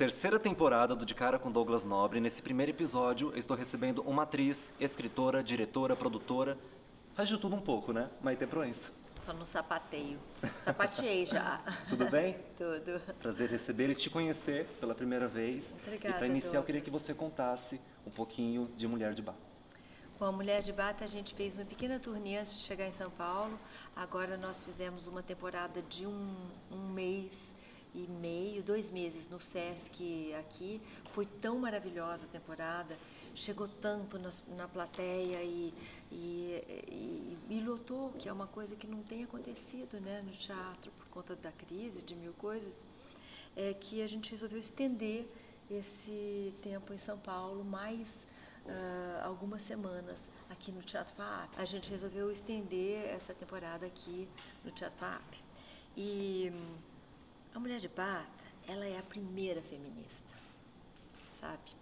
Terceira temporada do De Cara com Douglas Nobre. Nesse primeiro episódio, eu estou recebendo uma atriz, escritora, diretora, produtora. Faz de tudo um pouco, né? Maite Proença. Só no sapateio. Sapateei já. Tudo bem? Tudo. Prazer receber e te conhecer pela primeira vez. Obrigada, e para iniciar, eu queria Douglas. que você contasse um pouquinho de Mulher de Bar. Com a Mulher de Bata, a gente fez uma pequena turnê antes de chegar em São Paulo. Agora nós fizemos uma temporada de um, um mês e meio, dois meses no Sesc aqui. Foi tão maravilhosa a temporada, chegou tanto na plateia e, e, e, e lotou, que é uma coisa que não tem acontecido né, no teatro por conta da crise, de mil coisas, é que a gente resolveu estender esse tempo em São Paulo mais ah, algumas semanas aqui no Teatro FAAP. A gente resolveu estender essa temporada aqui no Teatro FAAP. E a Mulher de Bata, ela é a primeira feminista, sabe?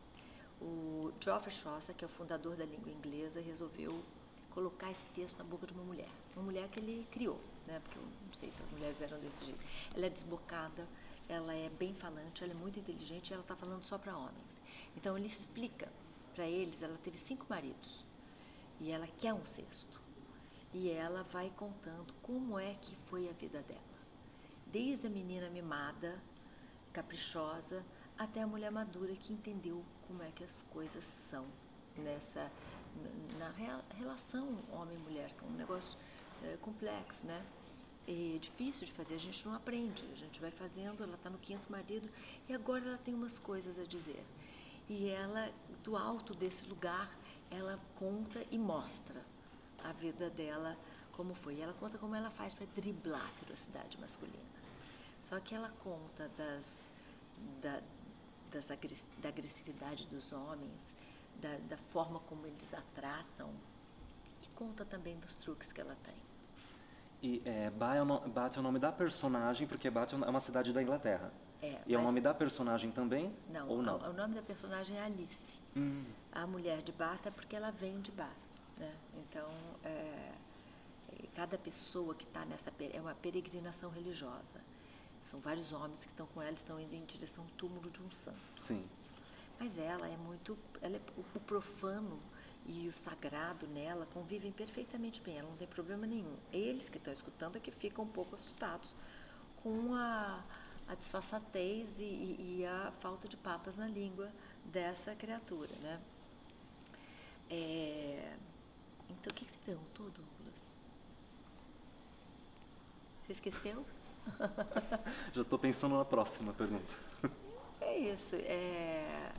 O Geoffrey Chaucer, que é o fundador da língua inglesa, resolveu colocar esse texto na boca de uma mulher. Uma mulher que ele criou, né? Porque eu não sei se as mulheres eram desse jeito. Ela é desbocada, ela é bem falante, ela é muito inteligente e ela está falando só para homens. Então ele explica para eles, ela teve cinco maridos e ela quer um sexto. E ela vai contando como é que foi a vida dela. Desde a menina mimada, caprichosa, até a mulher madura que entendeu como é que as coisas são nessa na relação homem-mulher, que é um negócio eh, complexo, né? E difícil de fazer, a gente não aprende, a gente vai fazendo, ela está no quinto marido e agora ela tem umas coisas a dizer. E ela, do alto desse lugar, ela conta e mostra a vida dela como foi. Ela conta como ela faz para driblar a ferocidade masculina. Só que ela conta das, da, das agres- da agressividade dos homens, da, da forma como eles a tratam e conta também dos truques que ela tem. E é, Ba é o no- Bath é o nome da personagem, porque Bath é uma cidade da Inglaterra. É, E é o nome da personagem também? Não, Ou não? a- o nome da personagem é Alice. Hum, A mulher de Bath é porque ela vem de Bath, né? Então, é, é, cada pessoa que está nessa é uma peregrinação religiosa. São vários homens que estão com ela, estão indo em direção ao túmulo de um santo. sim. Mas ela é muito, ela é, o, profano e o sagrado nela convivem perfeitamente bem. Ela não tem problema nenhum. Eles que estão escutando é que ficam um pouco assustados com a, a disfarçatez e, e- e a falta de papas na língua dessa criatura, né? É, Então, o que que você perguntou, Douglas? Você esqueceu? Já estou pensando na próxima pergunta. É isso. É...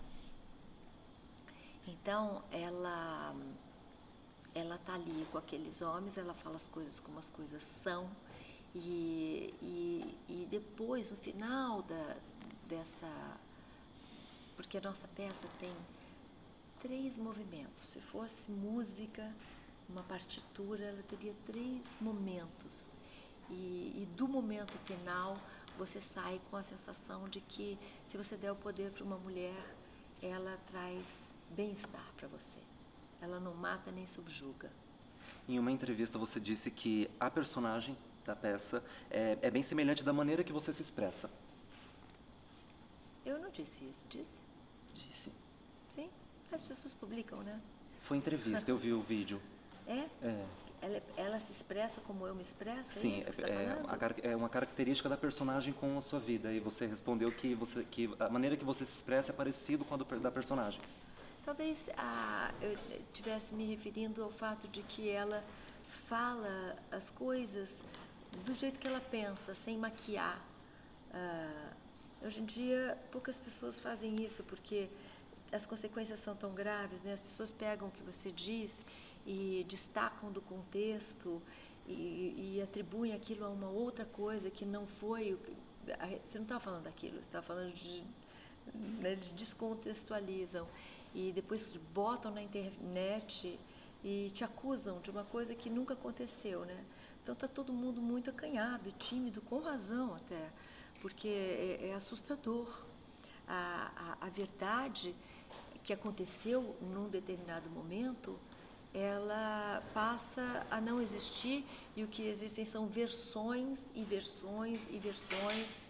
Então, ela ela tá ali com aqueles homens, ela fala as coisas como as coisas são e, e, e depois, no final da, dessa... Porque a nossa peça tem três movimentos. Se fosse música, uma partitura, ela teria três momentos. E, e do momento final, você sai com a sensação de que se você der o poder para uma mulher, ela traz bem-estar para você. Ela não mata nem subjuga. Em uma entrevista você disse que a personagem da peça é, é bem semelhante da maneira que você se expressa. Eu não disse isso, disse? Disse. Sim, as pessoas publicam, né? Foi entrevista, eu vi o vídeo. É? É, Ela, ela se expressa como eu me expresso? É sim, você tá é, car- é uma característica da personagem com a sua vida. E você respondeu que, você, que a maneira que você se expressa é parecido com a do da personagem. Talvez ah, eu estivesse me referindo ao fato de que ela fala as coisas do jeito que ela pensa, sem maquiar. Ah, hoje em dia, poucas pessoas fazem isso, porque as consequências são tão graves, né? As pessoas pegam o que você diz e destacam do contexto e, e atribuem aquilo a uma outra coisa que não foi. Você não estava falando daquilo, você estava falando de né, eles descontextualizam e depois botam na internet e te acusam de uma coisa que nunca aconteceu, né? Então está todo mundo muito acanhado e tímido, com razão até, porque é, é assustador. A, a, a verdade que aconteceu num determinado momento, ela passa a não existir e o que existem são versões e versões e versões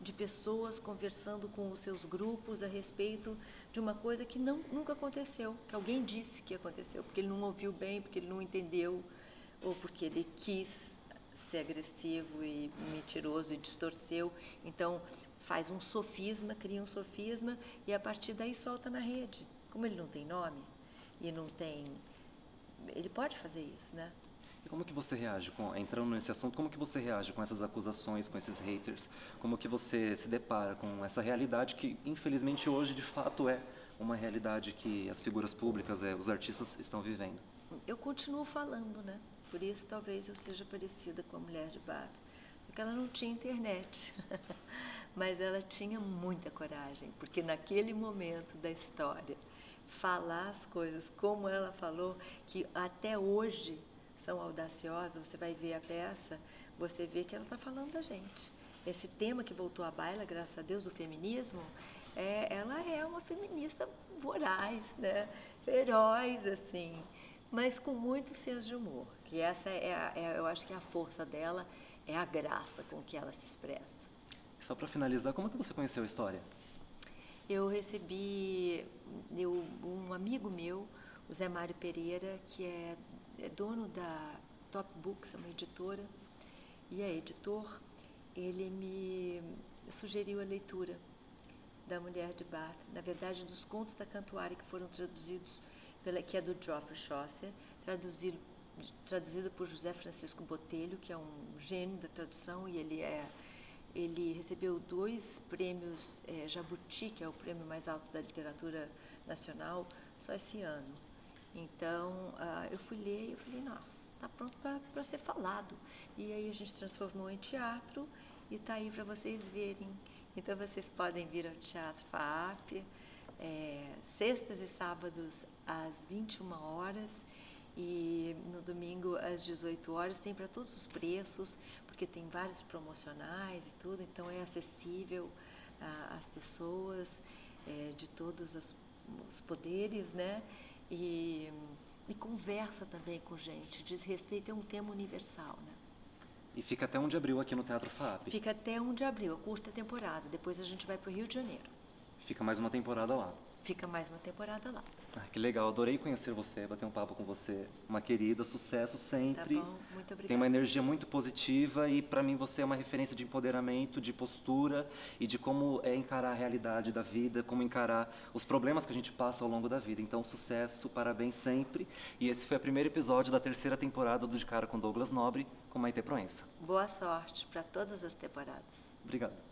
de pessoas conversando com os seus grupos a respeito de uma coisa que não, nunca aconteceu, que alguém disse que aconteceu, porque ele não ouviu bem, porque ele não entendeu, ou porque ele quis ser agressivo e mentiroso e distorceu. Então, faz um sofisma, cria um sofisma e a partir daí solta na rede. Como ele não tem nome e não tem. Ele pode fazer isso, né? E como que você reage com entrando nesse assunto? Como que você reage com essas acusações, com esses haters? Como que você se depara com essa realidade que infelizmente hoje de fato é uma realidade que as figuras públicas, é, os artistas estão vivendo? Eu continuo falando, né? Por isso talvez eu seja parecida com a mulher de bata, porque ela não tinha internet. Mas ela tinha muita coragem, porque naquele momento da história, falar as coisas como ela falou, que até hoje são audaciosas, você vai ver a peça, você vê que ela está falando da gente. Esse tema que voltou à baila, graças a Deus, do feminismo, é, ela é uma feminista voraz, né? feroz, assim, mas com muito senso de humor. Que essa é, é, eu acho que a força dela é a graça com que ela se expressa. Só para finalizar, como é que você conheceu a história? Eu recebi eu, um amigo meu, o Zé Mário Pereira, que é é dono da Top Books, é uma editora, e é editor, ele me sugeriu a leitura da Mulher de Bath, na verdade dos contos da Cantuária que foram traduzidos, pela, que é do Geoffrey Chaucer, traduzido, traduzido por José Francisco Botelho, que é um gênio da tradução e ele é ele recebeu dois prêmios é, Jabuti, que é o prêmio mais alto da literatura nacional, só esse ano. Então, uh, eu fui ler e eu falei, nossa, está pronto para ser falado. E aí a gente transformou em teatro e está aí para vocês verem. Então, vocês podem vir ao Teatro FAAP, é, sextas e sábados às 21 horas e no domingo às 18 horas. Tem para todos os preços, porque tem vários promocionais e tudo, então é acessível uh, às pessoas é, de todos os poderes, né? e, e conversa também com gente. Diz respeito é um tema universal, né? E fica até 1 de abril aqui no Teatro FAP. Fica até 1 de abril, a curta temporada. Depois a gente vai para o Rio de Janeiro. Fica mais uma temporada lá. Fica mais uma temporada lá. Ah, que legal, adorei conhecer você, bater um papo com você. Uma querida, sucesso sempre. Tá bom, muito obrigada. Tem uma energia muito positiva e para mim você é uma referência de empoderamento, de postura e de como é encarar a realidade da vida, como encarar os problemas que a gente passa ao longo da vida. Então, sucesso, parabéns sempre. E esse foi o primeiro episódio da terceira temporada do De Cara com Douglas Nobre, com Maite Proença. Boa sorte para todas as temporadas. Obrigado.